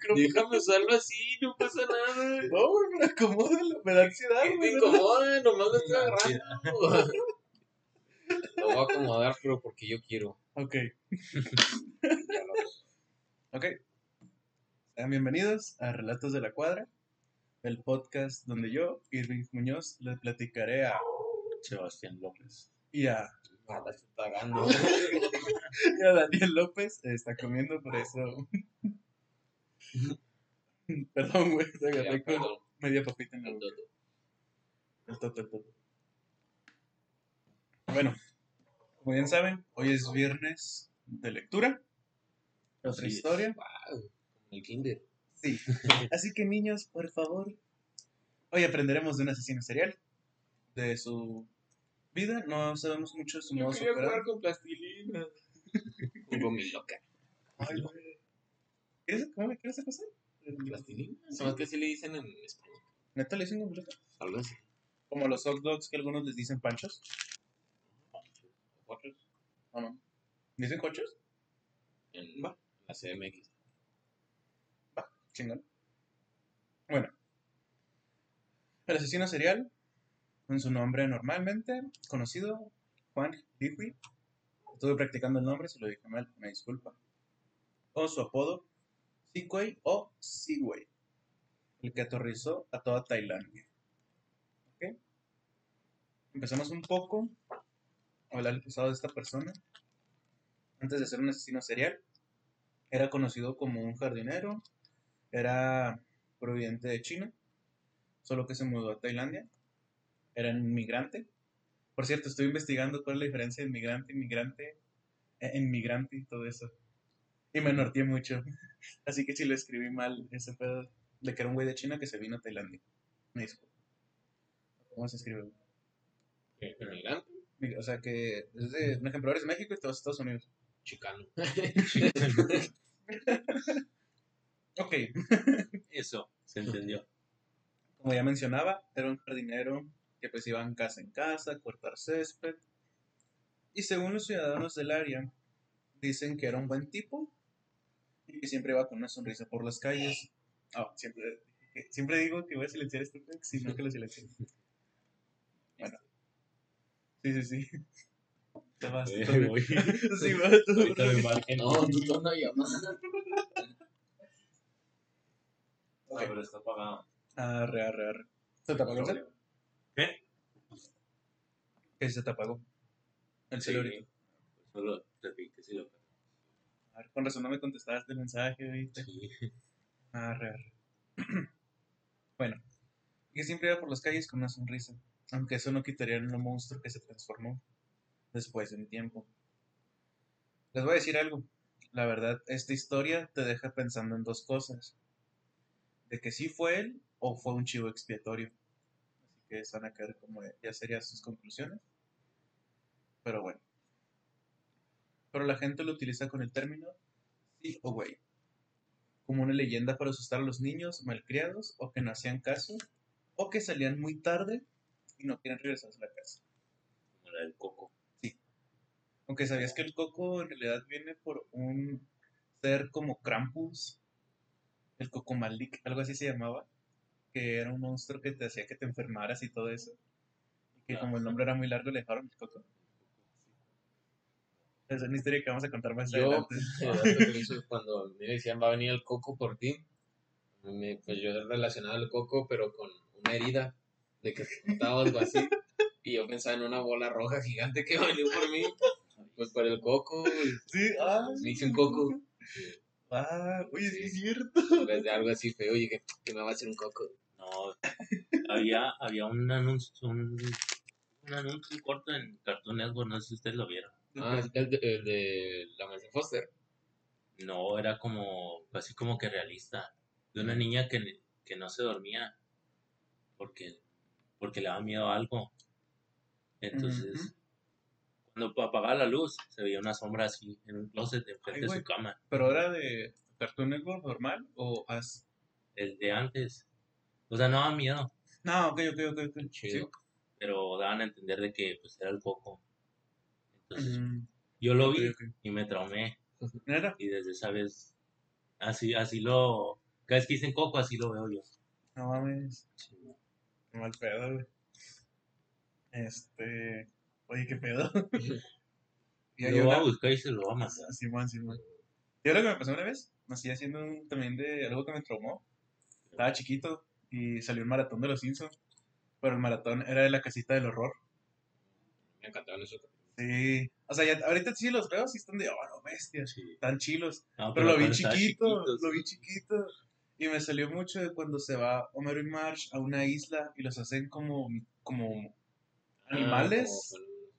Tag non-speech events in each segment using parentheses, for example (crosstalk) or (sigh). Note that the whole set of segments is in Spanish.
micrófono. Déjame usarlo así, no pasa nada. No, güey, pero acomódalo, me da ansiedad, Que te güey. incomoda, nomás lo estoy agarrando. (laughs) Lo voy a acomodar, pero porque yo quiero. Ok, (laughs) Ya lo- ok. Sean bienvenidos a Relatos de la Cuadra, el podcast donde yo, Irving Muñoz, le platicaré a Sebastián López. y a, Ah, la estoy pagando. (laughs) y a Daniel López. Está comiendo, por eso. (laughs) Perdón, güey, te agarré con media papita en la boca. El toto, el toto. Bueno, como bien saben, hoy es viernes de lectura. Otra historia. Wow, el kinder. Sí. (laughs) Así que niños, por favor. Hoy aprenderemos de un asesino serial. De su vida. No sabemos mucho de su Yo modo quería jugar con plastilina. Con loca. Ay, güey. ¿Quieres, ¿Cómo le quieres esa cosa? ¿Plastilina? Son que así le dicen en español. ¿Neta le dicen completa? Algo así. Como los hot dogs que algunos les dicen panchos. Otros ¿O no? ¿Dicen cochos? En Va. la CMX. Chingón. Bueno. El asesino serial, con su nombre normalmente conocido, Juan Dewey. Estuve practicando el nombre, si lo dije mal, me disculpa. O su apodo, Seaway o Seaway. El que aterrorizó a toda Tailandia. ¿Ok? Empezamos un poco a hablar del pasado de esta persona. Antes de ser un asesino serial, era conocido como un jardinero, era proveniente de China, solo que se mudó a Tailandia. Era inmigrante. Por cierto, estoy investigando cuál es la diferencia de inmigrante, inmigrante, eh, inmigrante y todo eso. Y me norteé mucho. (laughs) Así que si lo escribí mal, ese pedo de que era un güey de China que se vino a Tailandia. Me disculpo. ¿Cómo se escribe? Mi- O sea que es de, un ejemplo, eres de México y te vas a Estados Unidos. chicano. (laughs) Ok. (laughs) Eso, se entendió. como ya mencionaba, era un jardinero que pues iba en casa en casa a cortar césped. Y según los ciudadanos del área, dicen que era un buen tipo y que siempre iba con una sonrisa por las calles. Ah, siempre, siempre digo que voy a silenciar este pex, sino que lo silencio. Bueno. Sí, sí, sí. Te vas. Eh, tú voy. Sí, va, tú. Ahorita me margen. (laughs) No, tú tono una llamada. No, pero está apagado. Arre, arre, arre. ¿Se te apagó el cel? ¿Qué? ¿Qué se te apagó? El Sí, cel ahorita. Solo repite si lo ver, con razón no me contestaste el mensaje, ¿viste? Sí. Arre, arre. (clears throat) bueno, y que siempre iba por las calles con una sonrisa, aunque eso no quitaría el monstruo que se transformó después de un tiempo. Les voy a decir algo. La verdad, esta historia te deja pensando en dos cosas. De que sí fue él o fue un chivo expiatorio. Así que van a caer como ya serían sus conclusiones. Pero bueno. Pero la gente lo utiliza con el término sí o güey como una leyenda para asustar a los niños malcriados o que no hacían caso o que salían muy tarde y no quieren regresar a la casa. Como la del coco. Aunque sabías que el coco en realidad viene por un ser como Krampus, el coco Malik, algo así se llamaba, que era un monstruo que te hacía que te enfermaras y todo eso. Y que Ah. como el nombre era muy largo le dejaron el coco. Es una historia que vamos a contar más Yo, adelante. que hizo cuando me decían va a venir el coco por ti, me, pues yo relacionaba el coco, pero con una herida de que se cortaba algo así. Y yo pensaba en una bola roja gigante que venido por mí, pues por el coco, y Sí, ah, me hice un coco. ah, oye, sí es cierto. En vez de algo así feo, y dije, que me va a hacer un coco? No, había, había un anuncio, un, un anuncio corto en Cartoon Network, no sé si ustedes lo vieron. Ah, el de, el de la mansión Foster. No, era como, así como que realista. De una niña que, que no se dormía porque, porque le daba miedo a algo. Entonces, cuando apagaba la luz, se veía una sombra así en un closet enfrente de su cama. ¿Pero era de Cartoon Network normal o as? El de antes. O sea, no daba miedo, No, ok, ok, ok. ok. Chido. Sí. pero daban a entender de que pues era el coco. Entonces, Mm, yo lo vi y me traumé. Y desde esa vez, así, así lo, Cada vez que dicen coco, así lo veo yo. No mames. Qué mal pedo, güey. Este. Oye, qué pedo. (laughs) y hay Lo va una. a buscar y se lo va a mandar. Simón, Simón. Yo lo que me pasó una vez, me hacía haciendo un, también de algo que me traumó. Estaba chiquito y salió un maratón de los Simpsons. Pero el maratón era de la casita del horror. Me encantaban esos. Sí. O sea, ya, ahorita sí los veo, sí están de, oh, no, bestia. Sí. Están chilos. No, Pero lo vi chiquito, lo sí. vi chiquito. Y me salió mucho de cuando se va Homero y Marge a una isla y los hacen como, como animales.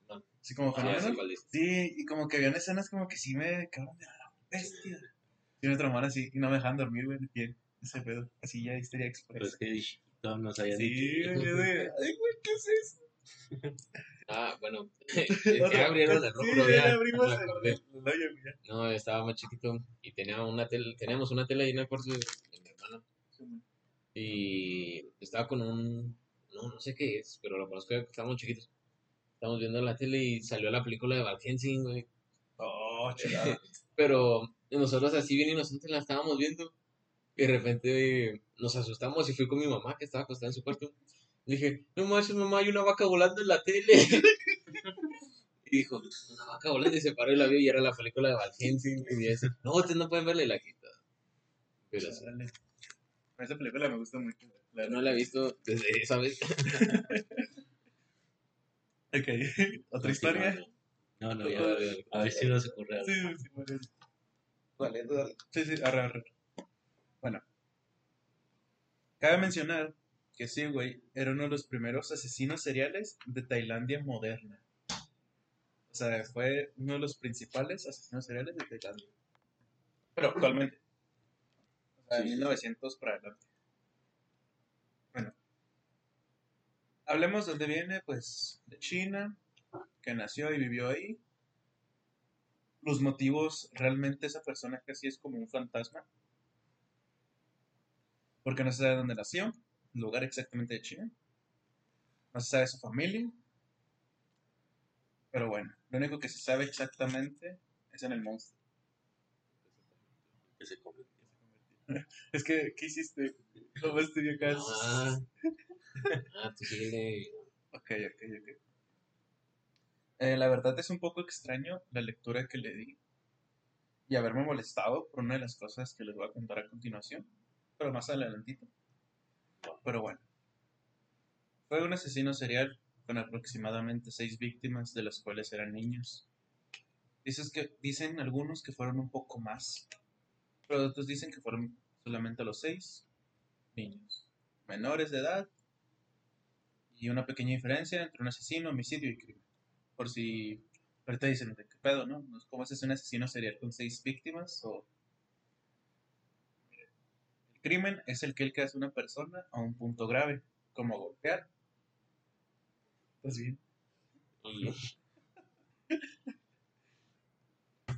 Ah, como como- ah, fenómenos. cuál es. Sí, y como que habían escenas como que sí me cabrón de la bestia. Sí me traumaron así y no me dejan dormir, güey, bien. Ese pedo. Así ya histeria Pero express. es que de chiquito no sabía Sí, de, ay, güey, ¿qué es eso? (laughs) Ah, bueno. (laughs) (laughs) Ya abrieron el sí, rojo, ya ya. abrimos me el- el hoyo, No, estaba más chiquito y tenía una tele, teníamos una tele ahí en el cuarto de, de mi hermano. Y estaba con un. No, no sé qué es, pero lo conozco que estábamos chiquitos. Estábamos viendo la tele y salió la película de Van Helsing, güey. Oh, (laughs) chulada. Pero nosotros así bien inocentes la estábamos viendo. Y de repente nos asustamos y fui con mi mamá que estaba acostada en su cuarto. Le dije, no manches mamá, hay una vaca volando en la tele. y dijo, una vaca volando y se paró y la vio y era la película de. Y así, no, ustedes no pueden verle la quita. Pero sí, Chale. Esa película me gusta mucho. La no la he visto desde esa vez. (laughs) Ok, (laughs) otra historia. No, no, ya. A ver si nos ocurre algo. Sí, sí, sí, bueno. Dale, tú dale. Sí, sí, arre, arre. Bueno. Cabe mencionar que sí, güey, era uno de los primeros asesinos seriales de Tailandia moderna. O sea, fue uno de los principales asesinos seriales de Tailandia. Pero actualmente. O sea, de Sí, sí. 1900 para adelante. Bueno. Hablemos de dónde viene, pues, de China, que nació y vivió ahí. Los motivos, realmente esa persona casi es como un fantasma. Porque no se sabe dónde nació, lugar exactamente de China. No se sabe su familia. Pero bueno, lo único que se sabe exactamente es en el monstruo. Que se convirtió. (laughs) Es que, ¿qué hiciste? ¿Cómo estoy acá? Ah, ah, tú síguele. Ok, ok, ok. Eh, la verdad es un poco extraño la lectura que le di y haberme molestado por una de las cosas que les voy a contar a continuación, pero más adelantito. Pero bueno. Fue un asesino serial con aproximadamente seis víctimas, de las cuales eran niños. Dices que, dicen algunos que fueron un poco más, pero otros dicen que fueron solamente los seis niños, menores de edad y una pequeña diferencia entre un asesino, homicidio y crimen. Por si ahorita dicen, ¿de qué pedo, no? ¿Cómo es un asesino serial con seis víctimas? O... Crimen es el que el que hace una persona a un punto grave, como golpear. Pues bien. (laughs)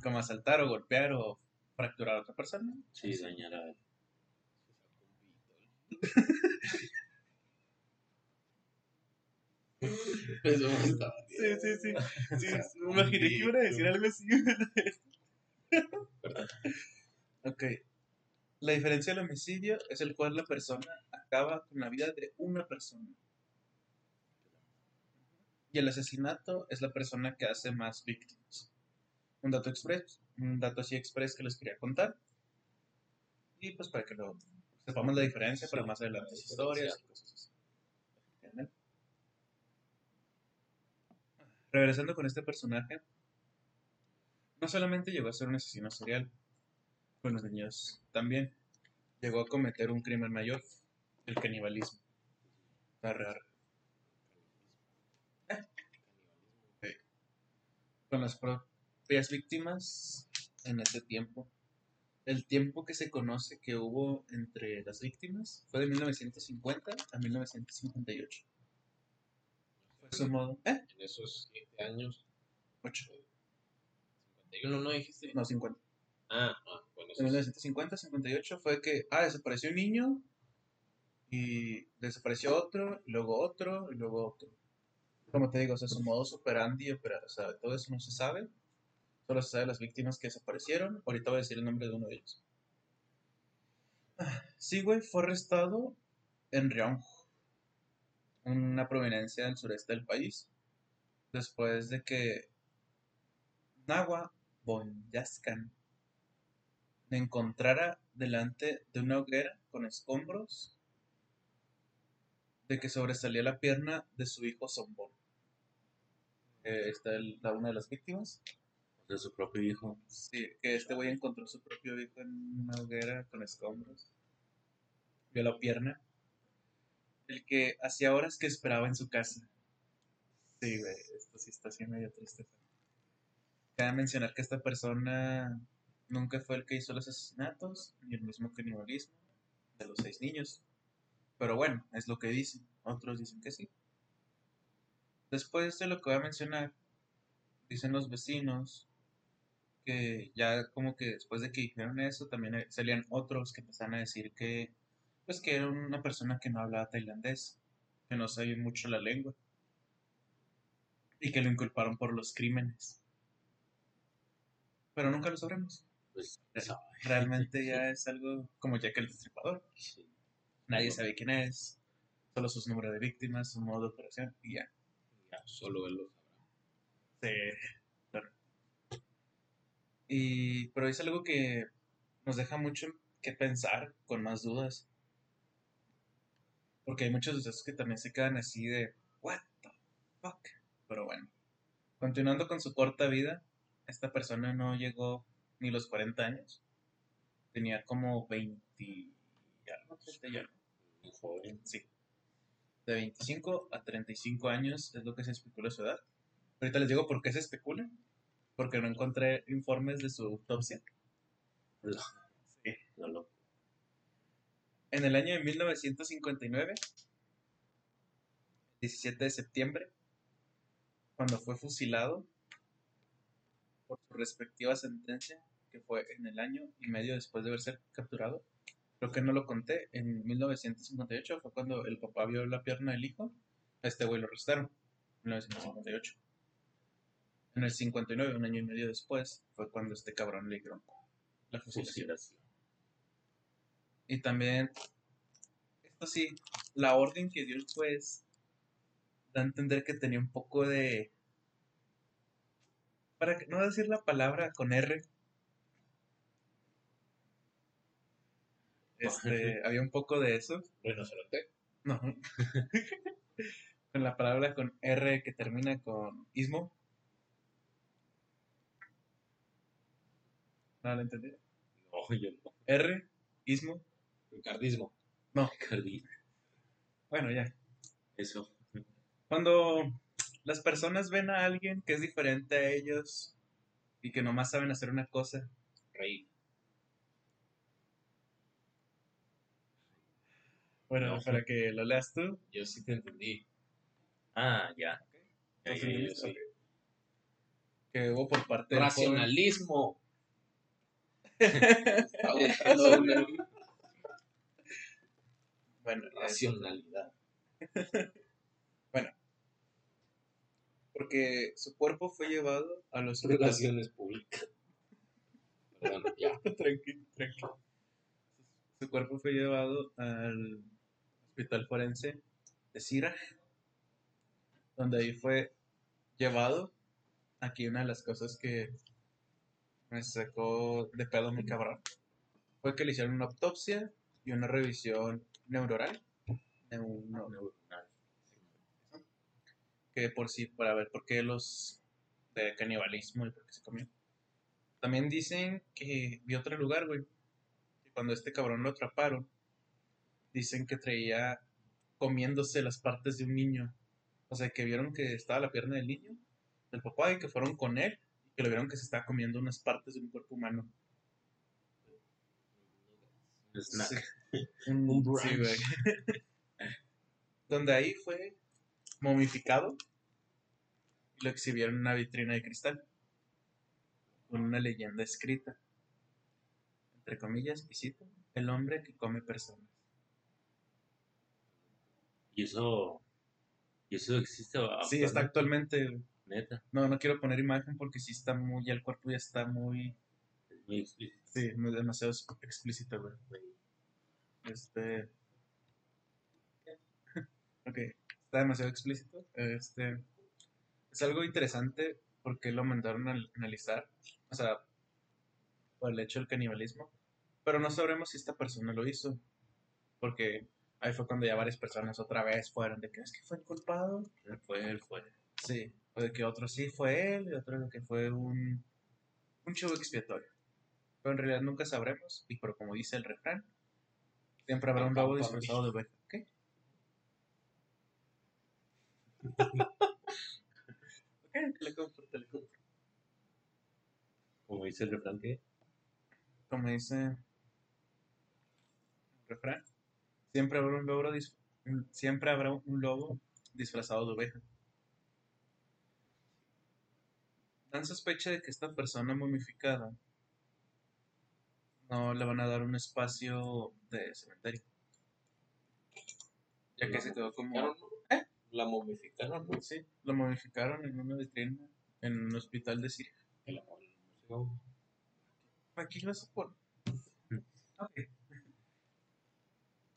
Como asaltar o golpear o fracturar a otra persona. sí, dañar a Eso me estaba- Sí, sí, sí. sí me imaginé que iban a decir algo así. (laughs) ok. La diferencia del homicidio es el cual la persona acaba con la vida de una persona. Y el asesinato es la persona que hace más víctimas. Un dato express, un dato así express que les quería contar. Y pues para que lo sepamos la diferencia para más adelante historias y cosas así. Regresando con este personaje, no solamente llegó a ser un asesino serial, con los niños también. Llegó a cometer un crimen mayor, el canibalismo. Arre, arre. Ok. Con las propias víctimas en ese tiempo. El tiempo que se conoce que hubo entre las víctimas fue de 1950 a 1958. Fue su modo. ¿Eh? En esos 7 años, 8. 51, ¿no dijiste? No, 50. Ah, ah, bueno, En esos 1950, 58 fue que, ah, desapareció un niño y desapareció otro, y luego otro, y luego otro. Como te digo, o sea, su modo operandi, opera, o sea, todo eso no se sabe. Solo se sabe las víctimas que desaparecieron. Ahorita voy a decir el nombre de uno de ellos. Ah, güey, fue arrestado en Ryong, una provincia del sureste del país, después de que Nawa Bonyaskan le encontrara delante de una hoguera con escombros de que sobresalía la pierna de su hijo Sombor. Eh, está el- la, una de las víctimas. De su propio hijo. Sí, que este güey encontró su propio hijo en una hoguera con escombros. Vio la pierna. El que hacía horas que esperaba en su casa. Sí, güey, esto sí está así medio triste. Cabe mencionar que esta persona nunca fue el que hizo los asesinatos, ni el mismo canibalismo de los seis niños. Pero bueno, es lo que dicen. Otros dicen que sí. Después de lo que voy a mencionar, dicen los vecinos que ya como que después de que dijeron eso, también salían otros que empezaron a decir que, pues que era una persona que no hablaba tailandés, que no sabía mucho la lengua, y que lo inculparon por los crímenes. Pero nunca lo sabremos. Pues. (laughs) Realmente ya es algo como Jack el Destripador. Sí. Nadie sabe quién es, solo sus números de víctimas, su modo de operación, y ya. Solo él lo sabrá. Sí, claro. Y, pero es algo que nos deja mucho que pensar, con más dudas. Porque hay muchos de esos que también se quedan así de, what the fuck. Pero bueno, continuando con su corta vida, esta persona no llegó ni los 40 años. Tenía como 20 y algo, 30 y algo. Joven. Sí. De 25 a 35 años es lo que se especula su edad. Ahorita les digo por qué se especula. Porque no encontré informes de su autopsia. No, Sí. no lo- En el año de 1959, 17 de septiembre, cuando fue fusilado por su respectiva sentencia, que fue en el año y medio después de haber sido capturado. Creo que no lo conté, en 1958 fue cuando el papá vio la pierna del hijo, a este güey lo arrestaron, en 1958. En el 59, un año y medio después, fue cuando este cabrón le dieron la fusilación. Fusilación. Y también, esto sí, la orden que dio el juez da a entender que tenía un poco de... Para que- no decir la palabra con R. Este, (laughs) había un poco de eso. Rinoceronte. No. (laughs) con la palabra con R que termina con ismo. No lo entendí. No, yo no. R, ismo. Ricardismo. No, Cardi. bueno, ya. Eso. Cuando las personas ven a alguien que es diferente a ellos y que nomás saben hacer una cosa, Rey. Bueno, No. para que lo leas tú, Yo sí te entendí. Ah, ya. Ya, ¿Lo ya, ya, entendiste? sí. que hubo por parte. Racionalismo. (laughs) Una Bueno, racionalidad. (laughs) porque su cuerpo fue llevado al hospital. (laughs) Relaciones públicas. Perdón, ya. tranquilo, tranquilo. Su cuerpo fue llevado al hospital forense de Siraj, donde ahí fue llevado. Aquí una de las cosas que me sacó de pedo mi cabrón fue que le hicieron una autopsia y una revisión neuronal. Neuno- Neuronal. que por sí, para ver por qué los de canibalismo y por qué se comió. También dicen que vi otro lugar, güey. Que cuando este cabrón lo atraparon, dicen que traía comiéndose las partes de un niño. O sea, que vieron que estaba la pierna del niño, del papá, y que fueron con él, y que lo vieron que se estaba comiendo unas partes de un cuerpo humano. Snack. Sí. (laughs) Un, sí, güey. (laughs) Donde ahí fue momificado y lo exhibieron en una vitrina de cristal con una leyenda escrita. Entre comillas, cito, el hombre que come personas. Y eso. Y eso existe. Sí, está actualmente. Neta. No, no quiero poner imagen porque sí está muy. Ya el cuerpo ya está muy. Es muy explícito. Sí, muy demasiado explícito, güey. Este. (laughs) Ok, está demasiado explícito. Este. Es algo interesante porque lo mandaron a analizar. O sea, por el hecho del canibalismo. Pero no sabremos si esta persona lo hizo. Porque ahí fue cuando ya varias personas otra vez fueron de que es que fue culpado. Él fue, él fue. Sí, o de que otro sí fue él y otro de que fue un, un chivo expiatorio. Pero en realidad nunca sabremos, y pero como dice el refrán, siempre habrá un lobo disfrazado de oveja. ¿Qué? (laughs) ok, te le compro, te le compro. Como dice el refrán que Como dice el refrán, siempre habrá un lobo, dis- siempre habrá un lobo disfrazado de oveja. Dan sospecha de que esta persona momificada no le van a dar un espacio de cementerio. Ya que se quedó como... ¿Eh? La momificaron, ¿no? Sí, lo momificaron en una vitrina en un hospital de Siria. El amor, el. Aquí lo supone. Ok.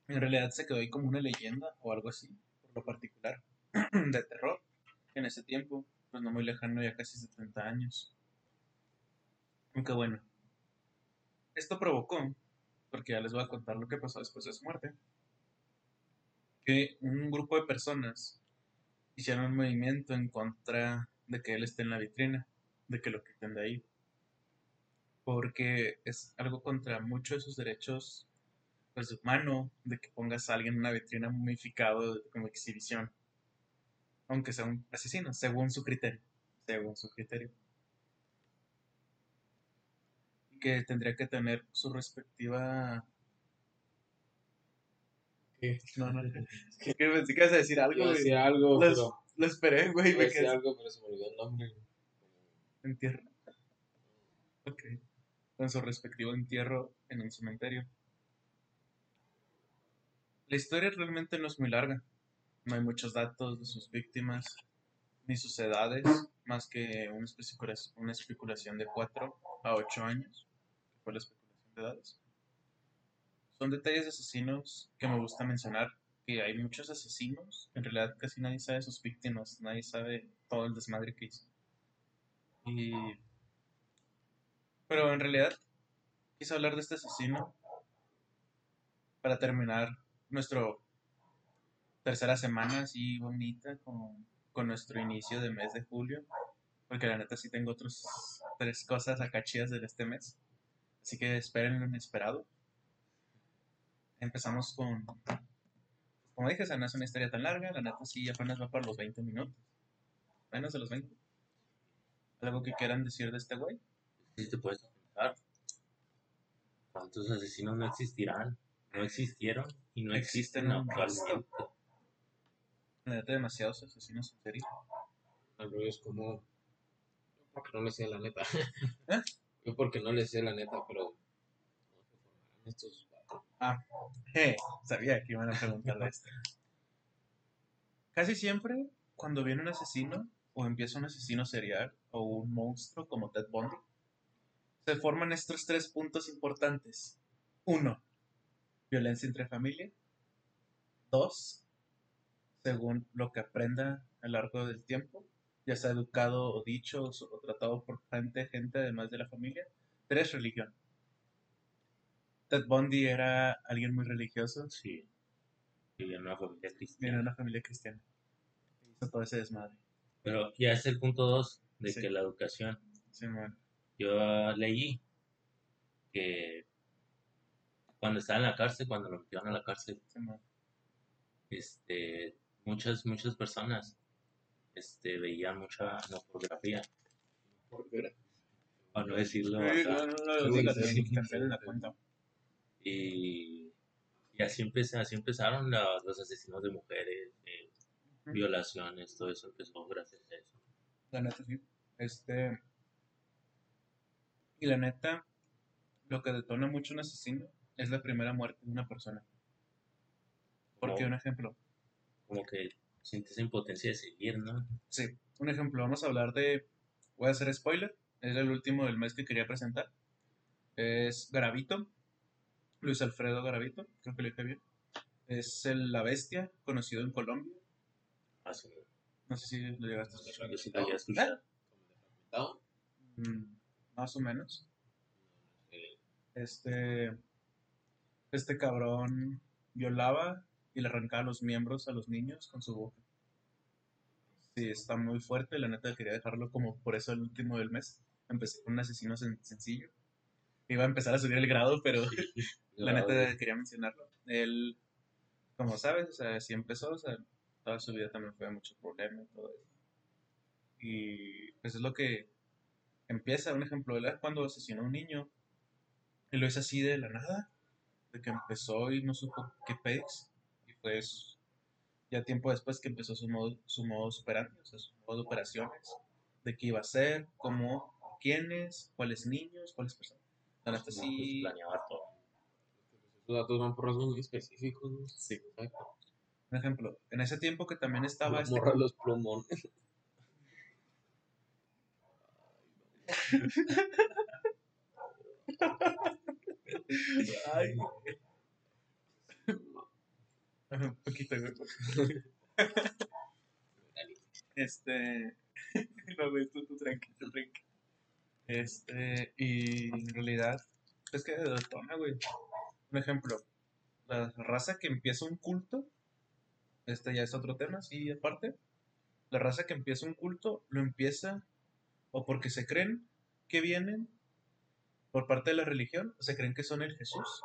En realidad se quedó ahí como una leyenda o algo así, por lo particular, (clears throat) de terror, en ese tiempo, pues no muy lejano, ya casi 70 años. Aunque bueno, esto provocó, porque ya les voy a contar lo que pasó después de su muerte, que un grupo de personas hicieron un movimiento en contra de que él esté en la vitrina, de que lo quiten de ahí porque es algo contra muchos de sus derechos pues, humano de que pongas a alguien en una vitrina momificado como exhibición, aunque sea un asesino, según su criterio, según su criterio. Que tendría que tener su respectiva... ¿Qué? No, no, (laughs) que pensé que ibas a decir algo, Iba a decir algo, Lo, pero. lo esperé, güey, Iba a decir algo, pero se me olvidó el nombre. en tierra. Ok. Con su respectivo entierro en un cementerio. La historia realmente no es muy larga. No hay muchos datos de sus víctimas ni sus edades, más que una especulación, de 4 a 8 años, que fue la especulación de edades. Son detalles de asesinos que me gusta mencionar, que hay muchos asesinos, en realidad casi nadie sabe sus víctimas, nadie sabe todo el desmadre que hizo. Y... Pero en realidad quise hablar de este asesino para terminar nuestro tercera semana así bonita con, con nuestro inicio de mes de julio. Porque la neta sí tengo otras tres cosas acá chidas de este mes. Así que esperen lo inesperado. Empezamos con... Como dije, esa no es una historia tan larga. La neta sí apenas va para los 20 minutos. Menos de los 20. ¿Algo que quieran decir de este güey? sí te puedes preguntar cuántos asesinos no existirán, no existieron y no Existen actualmente. Neta, demasiados asesinos en serie. Rollo es como. Yo porque no le sé la neta. (laughs) ¿Eh? Yo porque no le sé la neta, pero. ¿Cómo se formarán estos vatos? Je, sabía que iban a preguntarle (laughs) esto. Casi siempre, cuando viene un asesino, o empieza un asesino serial, o un monstruo como Ted Bundy, se forman estos tres puntos importantes. Uno, violencia entre familia. Dos, según lo que aprenda a lo largo del tiempo, ya sea educado o dicho o, tratado por gente, gente además de la familia. Tres, religión. Ted Bundy era alguien muy religioso, Sí, vivía en una familia viene de cristiana. una familia cristiana. Hizo todo ese desmadre. Pero ya es el punto dos de Sí. que la educación. Sí, man. Yo leí que cuando estaba en la cárcel, cuando lo metieron a la cárcel, Sí, este, muchas, muchas personas este, veían mucha no pornografía, para no decirlo. Y, y así, empeza- así empezaron la- los asesinos de mujeres, eh, violaciones, todo eso empezó gracias a eso. La neta, sí. Este. Y la neta, lo que detona mucho un asesino es la primera muerte de una persona. Porque, Como- un ejemplo, Como que sientes impotencia de seguir, ¿no? sí, un ejemplo, vamos a hablar de. Voy a hacer spoiler, es el último del mes que quería presentar. Es Gravito. Luis Alfredo Garavito, creo que lo dije bien. Es el, la bestia, conocido en Colombia. Ah, sí. No sé si lo llegaste a escuchar. Yo sí había escuchado. ¿Fragmentado? Mm, más o menos. Eh, Este, este cabrón violaba y le arrancaba los miembros a los niños con su boca. Sí, está muy fuerte. La neta quería dejarlo como por eso el último del mes. Empecé con un asesino sen- sencillo. Iba a empezar a subir el grado, pero (laughs) la neta quería mencionarlo. Él, como sabes, o sea, así empezó, o sea, toda su vida también fue mucho problema y todo eso. Y pues es lo que empieza, un ejemplo, él cuando asesinó a un niño, y lo hizo así de la nada, que empezó y no supo qué pex, y pues ya tiempo después que empezó su modo, su modo operandi, o sea, su modo de operaciones, de qué iba a hacer, cómo, quiénes, cuáles niños, cuáles personas. La neta No, sí, pues, planeaba todo. Esos datos van por rasgos muy específicos. ¿no? Sí. Exacto. un ejemplo, en ese tiempo que también estaba este morra los plumones. Ay. (laughs) Un poquito. Este. (laughs) No, güey, tú, tú tranqui, tú tranqui. Este. Y en realidad, es que detona, güey. Un ejemplo, la raza que empieza un culto. Este ya es otro tema, sí, aparte. La raza que empieza un culto lo empieza o porque se creen que vienen por parte de la religión, se creen que son el Jesús.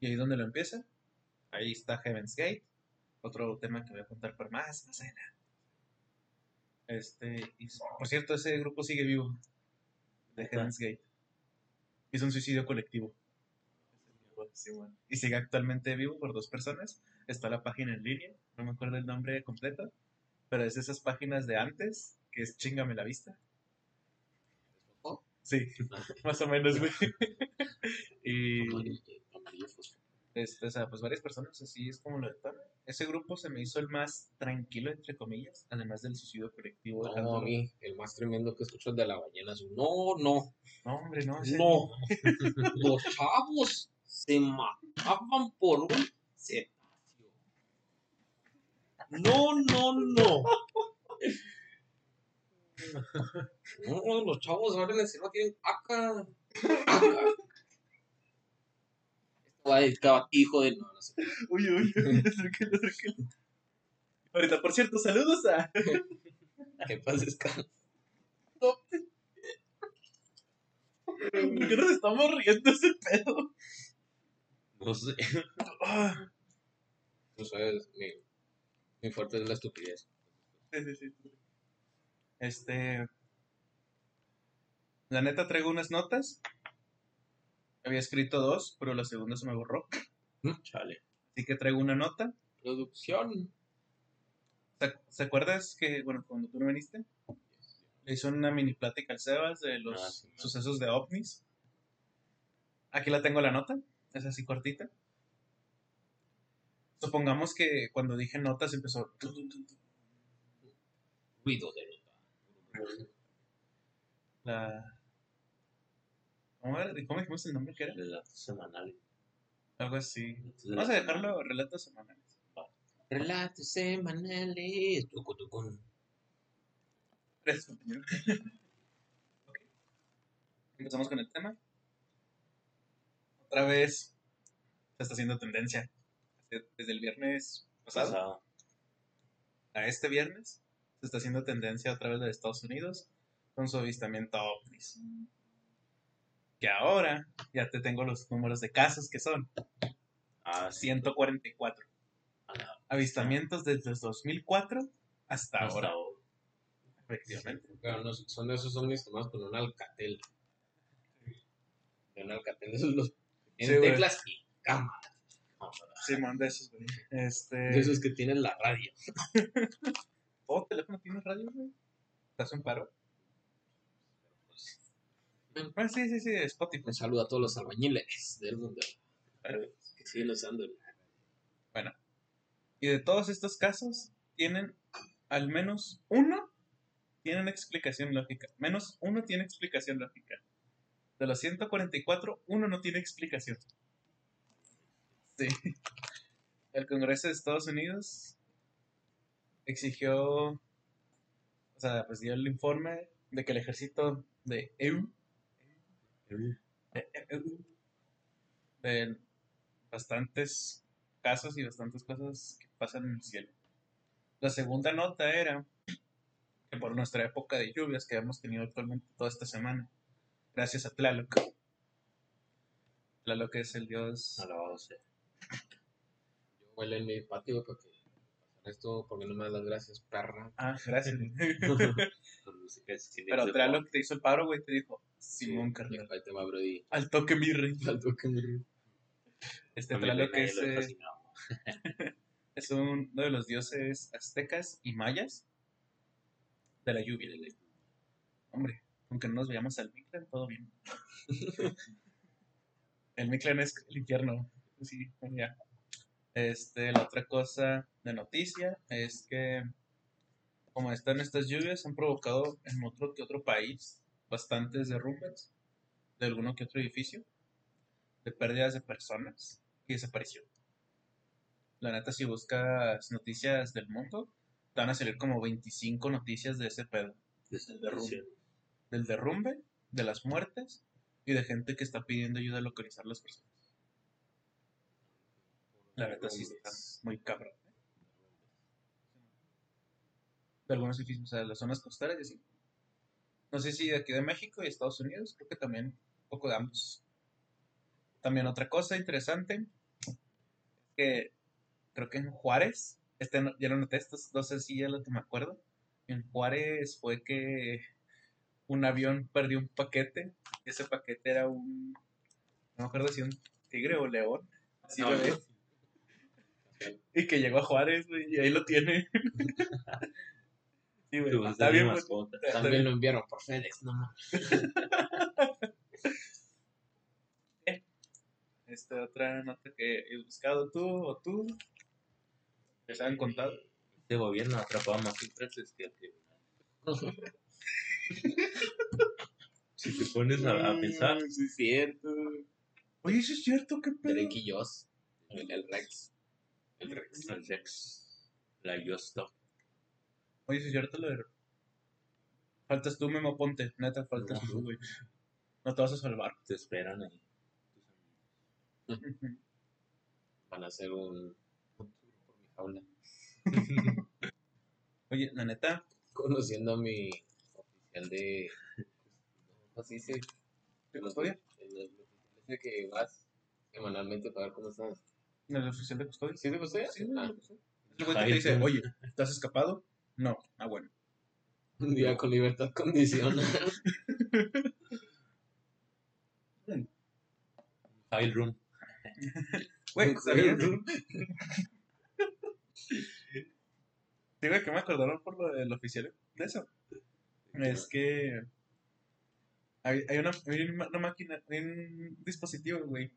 Y ahí es donde lo empieza. Ahí está Heaven's Gate. Otro tema que voy a contar por más, más adelante. Este, y, por cierto, ese grupo sigue vivo. De Heaven's Gate. Hizo un suicidio colectivo. Sí, bueno. Y sigue actualmente vivo por dos personas. Está la página en línea. No me acuerdo el nombre completo. Pero es de esas páginas de antes, que es chingame la vista. Sí, (laughs) más o menos, güey. (laughs) y este, o sea, pues varias personas así es como lo de Tana. Ese grupo se me hizo el más tranquilo, entre comillas, además del suicidio colectivo. de No, a mí, el más tremendo que escucho es de la ballena azul. No, no, No, hombre, no. ese- no. (laughs) Los chavos se mataban por un cetáceo. No, no, no. (laughs) No, los chavos ahora en el cielo tienen caca. (laughs) Ti, hijo de... No, no sé. Uy, uy, uy, (laughs) acércalo, acércalo. Ahorita, por cierto, saludos a. Que paz descanse. ¿Por qué nos estamos riendo ese pedo? No sé. Ah, Tú sabes, mi, mi fuerte es la estupidez. sí, sí, sí. Este. La neta traigo unas notas. Había escrito dos, pero la segunda se me borró. Chale. Así que traigo una nota. Producción. ¿Se, ¿se acuerdas que, bueno, cuando tú no viniste, le hizo una mini plática al Sebas de los Ah, sí. sucesos de ovnis? Aquí la tengo la nota, es así cortita. Supongamos que cuando dije notas empezó. Ruido de nota. La. ¿Cómo, era? ¿Cómo dijimos el nombre que era? Relatos semanales. Algo así. Vamos a dejarlo relatos semanales. Relatos semanales. Tucu, tucun. Gracias, compañero. (laughs) Ok. Empezamos con el tema. Otra vez se está haciendo tendencia. Desde el viernes pasado Pasado. a este viernes está haciendo tendencia otra vez de Estados Unidos con su avistamiento ovnis. Que ahora ya te tengo los números de casos que son Ah, sí. 144 A la- avistamientos desde el 2004 hasta hasta ahora. ahora. Efectivamente. Pero no, son esos ovnis tomados con un alcatel. Un alcatel, esos los tienen Sí, güey. teclas y cámara. Simón, de esos, güey. Este. De esos que tienen la radio. (laughs) ¿Oh, teléfono tiene radio, güey? ¿Estás en paro? Ah, sí, sí, sí, Spotify. Un saludo a todos los albañiles del mundo Claro. que siguen usando el Y de todos estos casos, tienen al menos uno, tienen explicación lógica. Menos uno tiene explicación lógica. De los 144, uno no tiene explicación. Sí. (laughs) El Congreso de Estados Unidos exigió, o sea, pues dio el informe de que el ejército de EU, EU, de bastantes casos y bastantes cosas que pasan en el cielo. La segunda nota era que por nuestra época de lluvias que hemos tenido actualmente toda esta semana, gracias a Tlaloc. Tlaloc es el dios. Alabado sea. Yo huele en mi patio porque esto, porque no me das las gracias, perra. Ah, gracias. (laughs) Pero de Tlaloc te hizo el paro, güey, te dijo, Simón Sí, carnal, Ahí te va, Brody. al toque mi rey. Que. Este mi Tlaloc reina es, eh, (laughs) es uno de los dioses aztecas y mayas de la lluvia. Hombre, aunque no nos veamos al Mictlan, todo bien. (laughs) el Mictlan es el infierno. Sí, ya. Este, la otra cosa de noticia es que, como están estas lluvias, han provocado en otro que otro país bastantes derrumbes de alguno que otro edificio, de pérdidas de personas y desaparición. La neta, si buscas noticias del mundo, te van a salir como 25 noticias de ese pedo Desaparición. del derrumbe, de las muertes y de gente que está pidiendo ayuda a localizar las personas. La neta sí está muy cabrón. ¿eh? De algunos edificios, o sea, las zonas costeras y así. No sé si de aquí de México y Estados Unidos, creo que también un poco de ambos. También otra cosa interesante, que creo que en Juárez, este no- ya lo noté, estos dos ya lo que me acuerdo. En Juárez fue que un avión perdió un paquete. y Ese paquete era un. No me acuerdo si un tigre o león. Así No, lo ves. (laughs) Y que llegó a Juárez, güey, y ahí lo tiene. (laughs) sí, güey. Está bien. Está También bien. lo enviaron por FedEx, no mames. (laughs) Este, otra nota que he buscado tú o tú. Se han contado. Este gobierno ha atrapado más empresas que el. Si te pones a, a pensar, Sí, es cierto. Oye, eso es cierto, qué pedo. Drake y Joss. El, el Rex. El Rex. el sex, la Yosto, Oye, es cierto lo de. Faltas tú, Memo Ponte. Neta, faltas No. tú, güey. No te vas a salvar. te esperan ahí. Van a hacer un, un tour por mi jaula. Oye, la neta, Conociendo a mi oficial de. ¿Cómo se dice? ¿de custodia? El, oficial que vas semanalmente para ver cómo estás. ¿El oficial de custodia? ¿Sí de custodia? Sí, Ah, de custodia. Es el güey que te dice, oye, ¿te has escapado? No. Ah, bueno. un día con libertad condicional. (laughs) File room. Güey, ¿sabías? Sí, güey, que me acordaron por lo del oficial de eso. Es que hay, hay una, hay una máquina, hay un dispositivo, güey,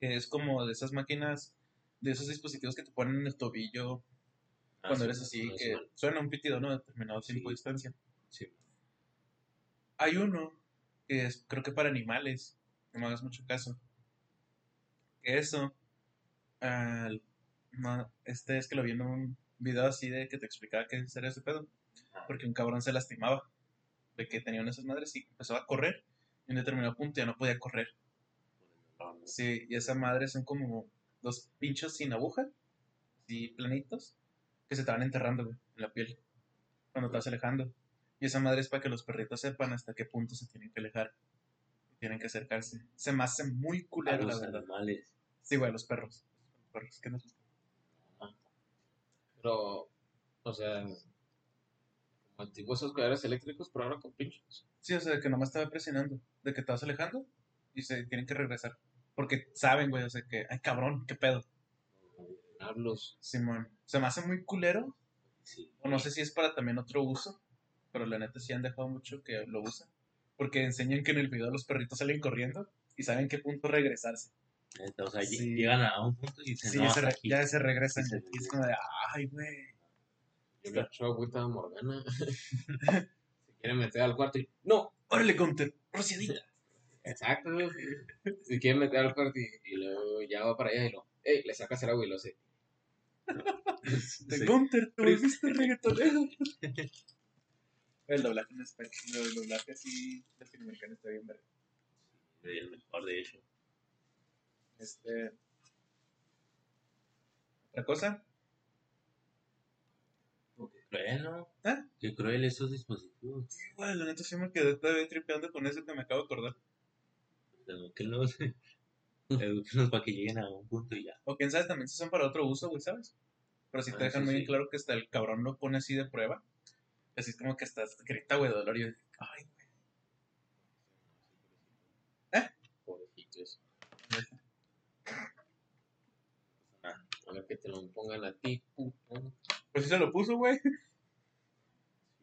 que es como de esas máquinas, de esos dispositivos que te ponen en el tobillo Ah, cuando sí, eres así, no que suena un pitido, ¿no? Determinado tiempo de distancia. sí. Hay uno que es, creo que para animales, no me hagas mucho caso. Que eso, al- no, este es que lo vi en un video así de que te explicaba qué era ese pedo. Ah. Porque un cabrón se lastimaba de que tenían esas madres y empezó a correr. Y en determinado punto ya no podía correr. Sí, y esa madre son como dos pinchos sin aguja, así planitos, que se te van enterrando güey, en la piel cuando te vas alejando. Y esa madre es para que los perritos sepan hasta qué punto se tienen que alejar. Y tienen que acercarse. Se me hace muy A culero, la los verdad. animales. Sí, güey, los perros. Los perros, ¿qué no? Pero, o sea, como antiguos esos colladores eléctricos, pero ahora con pinchos. Sí, o sea, de que nomás te va presionando, de que te vas alejando y se tienen que regresar. Porque saben, güey, o sea, que, ay, cabrón, qué pedo. Hablos. Simón, se me hace muy culero. Sí. O no sé si es para también otro uso, pero la neta sí han dejado mucho que lo usan. Porque enseñan que en el video los perritos salen corriendo y saben qué punto regresarse. O sea, Sí. llegan a un punto y dicen, Sí, no, ya, se, re- ya se regresan. Sí, se y es como de, ay, güey. Yo le echo agüita a Morgana. (laughs) se quiere meter al cuarto y. ¡No! Órale, Gunter, rociadita. Exacto. Si quieren meter al cuarto y, y luego ya va para allá y lo, ey, le sacas el agua y lo sé. De Sí. Gunter, te volviste reggaetonero. El doblaje en español, el doblaje así latinoamericano está bien verga. El mejor, de hecho. Este. ¿Otra cosa? Qué cruel, ¿no? ¿Ah? Qué cruel esos dispositivos. Sí, güey, la neta sí me quedé todavía tripeando con eso que me acabo de acordar. Edúquenlos. Edúquenlos para que lleguen a un punto y ya. O quién sabe, también se son para otro uso, güey, ¿sabes? Pero si te Ah, dejan sí, muy sí. claro que hasta el cabrón lo pone así de prueba. Así es como que estás grita, güey, dolor y yo, ay, Pobrecitos. güey. A ver que te lo pongan a ti, puto. Pues sí se lo puso, güey.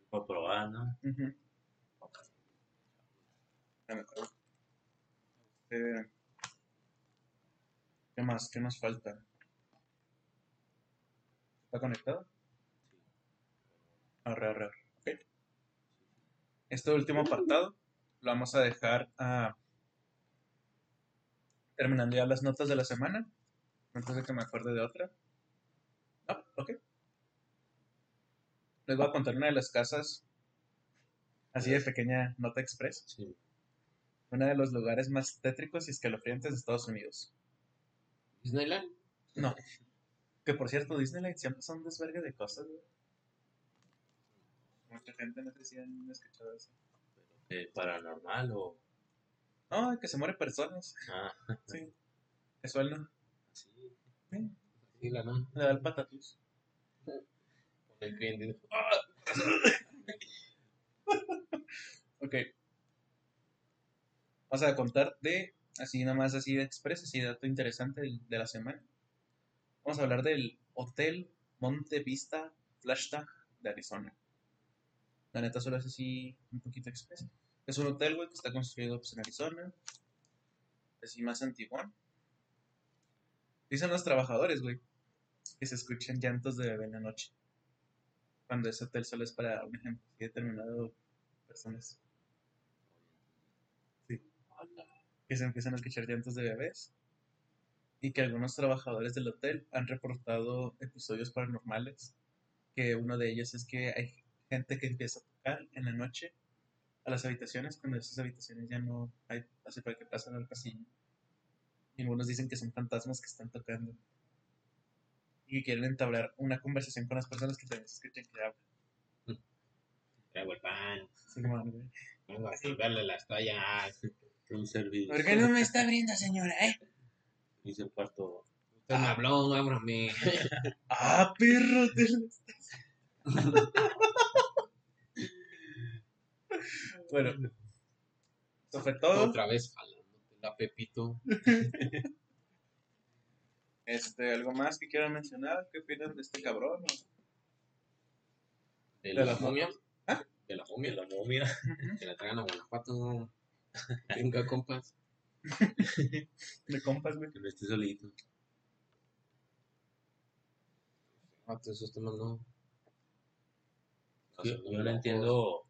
Para probar, ¿no? Me acuerdo. Este, ¿Qué más? ¿Qué nos falta? ¿Está conectado? Arre, arre, arre. Ok. Este último apartado lo vamos a dejar a... terminando ya las notas de la semana. Antes de que me acuerde de otra. Ah, ok. Les voy a contar una de las casas así de pequeña nota express. Sí. Uno de los lugares más tétricos y escalofriantes de Estados Unidos. Disneyland. No. (laughs) Que por cierto, Disneyland siempre son desvergue de cosas, güey. Mucha gente no sé si han escuchado eso. Eh, paranormal o. No, que se mueren personas. Ah, (laughs) Sí. Casual, ¿no? sí. Sí. Sí, la no. Le da el patatús. Con el cliente. (laughs) Ok. Vamos a contar de, así nada más así de express, así dato interesante de, la semana. Vamos a hablar del Hotel Monte Vista Flagstaff de Arizona. La neta solo es así un poquito express. Es un hotel, güey, que está construido pues, en Arizona. Así más antiguo. Dicen los trabajadores, güey, que se escuchan llantos de bebé en la noche. Cuando ese hotel solo es para un ejemplo determinado personas. Que se empiezan a escuchar llantos de bebés. Y que algunos trabajadores del hotel han reportado episodios paranormales. Que uno de ellos es que hay gente que empieza a tocar en la noche a las habitaciones cuando esas habitaciones ya no hay así para que pasen al pasillo. Y algunos dicen que son fantasmas que están tocando. Y que quieren entablar una conversación con las personas que también se escuchan que hablan. Traigo el pan. Así como, güey, Vengo a salvarle las (laughs) toallas. Un servicio. ¿Por qué no me está abriendo, señora? eh? (laughs) Dice el cuarto. Usted me habló, ábrame. (laughs) Ah, perro. te lo estás- (laughs) bueno, eso fue todo. Otra vez jalándote la Pepito. Este, ¿Algo más que quieran mencionar? ¿Qué opinan de este cabrón? De ¿De la la momia. ¿Ah? De la momia. la momia. Que la traigan a Guanajuato. (laughs) Venga, compas. (laughs) De compas, güey. Que no esté solito. Ah, todos esos temas no. Yo, yo no entiendo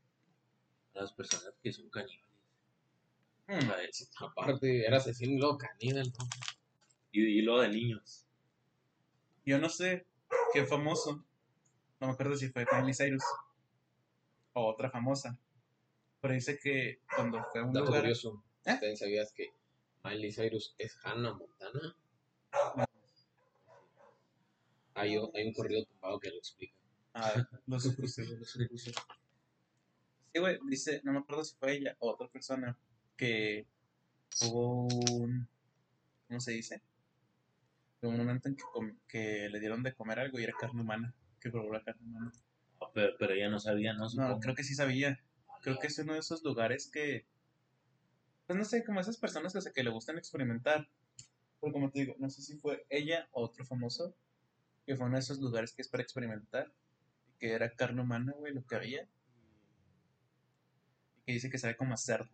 a las personas que son caníbales. O Hmm, sea, Aparte, era asesino y luego caníbal, ¿no? Y, y lo de niños. Yo no sé qué famoso. No me acuerdo si fue Miley Cyrus o otra famosa. Pero dice que cuando fue a un Dato lugar. curioso. ¿Eh? ¿Ustedes sabías que Miley Cyrus es Hannah Montana? Hay, hay un corrido tumbado que lo explica. Ah, lo supuse, lo supuse. Sí, güey, dice, no me acuerdo si fue ella o otra persona que hubo un. ¿Cómo se dice? Hubo un momento en que, com- que le dieron de comer algo y era carne humana. Que probó la carne humana. Ah, Pero, pero ella no sabía, ¿no? No, Supongo. creo que sí sabía. Creo que es uno de esos lugares que. Pues no sé, como esas personas que, que le gustan experimentar. Pero como te digo, no sé si fue ella o otro famoso. Que fue uno de esos lugares que es para experimentar. Y que era carne humana, güey, lo que había. Y que dice que sabe como a cerdo.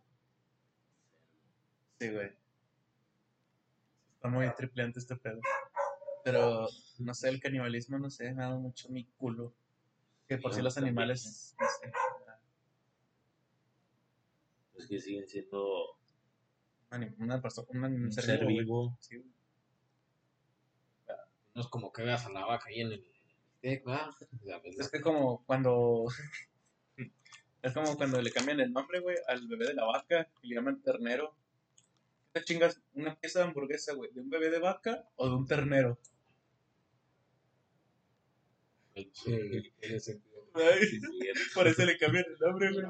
Sí, güey. Está muy tripleante este pedo. Pero, no sé, el canibalismo, no sé, me ha dado mucho mi culo. Que por si los animales, no sé. Es que siguen siendo una persona, un, Un ser, ser vivo. Sí. No es como que veas a la vaca ahí en el pues, Es que como cuando. (laughs) es como cuando le cambian el nombre, güey, al bebé de la vaca y le llaman ternero. ¿Qué te chingas una pieza de hamburguesa, güey? ¿De un bebé de vaca o de un ternero? Ay, Sí, cierto. por eso le cambian el nombre, güey.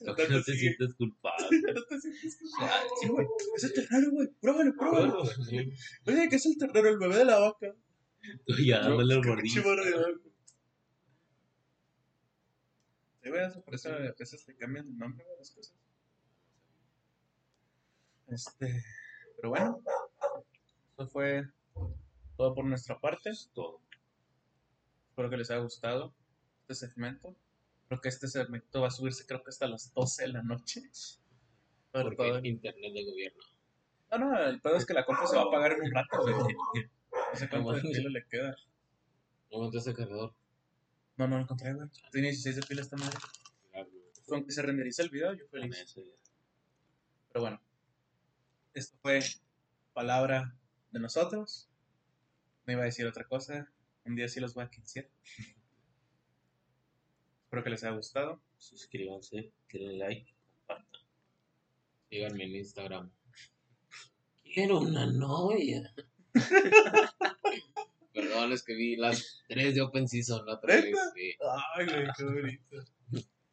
(laughs) No, te sientes culpable. No te sientes culpable. Sí, güey. Es el ternero, güey. Pruébalo, pruébalo. Oye, que es el ternero, el bebé de la vaca. Tú ya dándole el (laughs) Qué gordillo. mordidón. Sí, güey, eso, por eso a veces le cambian el nombre a las cosas. Este, pero bueno, eso fue todo por nuestra parte. Todo. Espero que les haya gustado este segmento. Creo que este segmento va a subirse creo que hasta las 12 de la noche. Porque todo- internet de gobierno. No, no, el pedo es que la compu se va a apagar en un rato, güey. No sé cuánto de pila le queda. No encontraste el cargador. No, no lo encontré, güey. Tiene 16 de pila esta madre. Con que se renderiza el video, yo feliz. Pero bueno, esto fue palabra de nosotros. No iba a decir otra cosa. Un día sí los voy a quincear. Espero que les haya gustado. Suscríbanse, denle like, compartan. Síganme en Instagram. Quiero una novia. (laughs) Perdón, es que vi las tres de Open Season la otra vez. Sí. Ay, güey, qué bonito.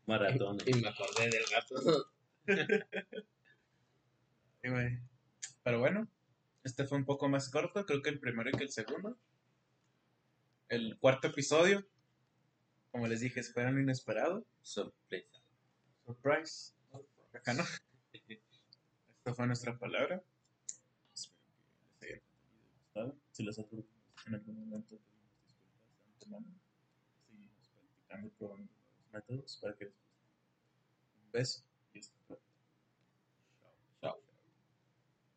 Maratón. Y me acordé del gato. (laughs) Pero bueno, este fue un poco más corto, creo que el primero y que el segundo. El cuarto episodio, como les dije, espera lo inesperado. Sorpresa. Surprise. Acá no. (laughs) Esta fue nuestra palabra. Espero que les haya gustado. Si les ha en algún momento, pedimos disculpas de antemano. Seguimos practicando y probando nuevos métodos para que les guste. Un beso.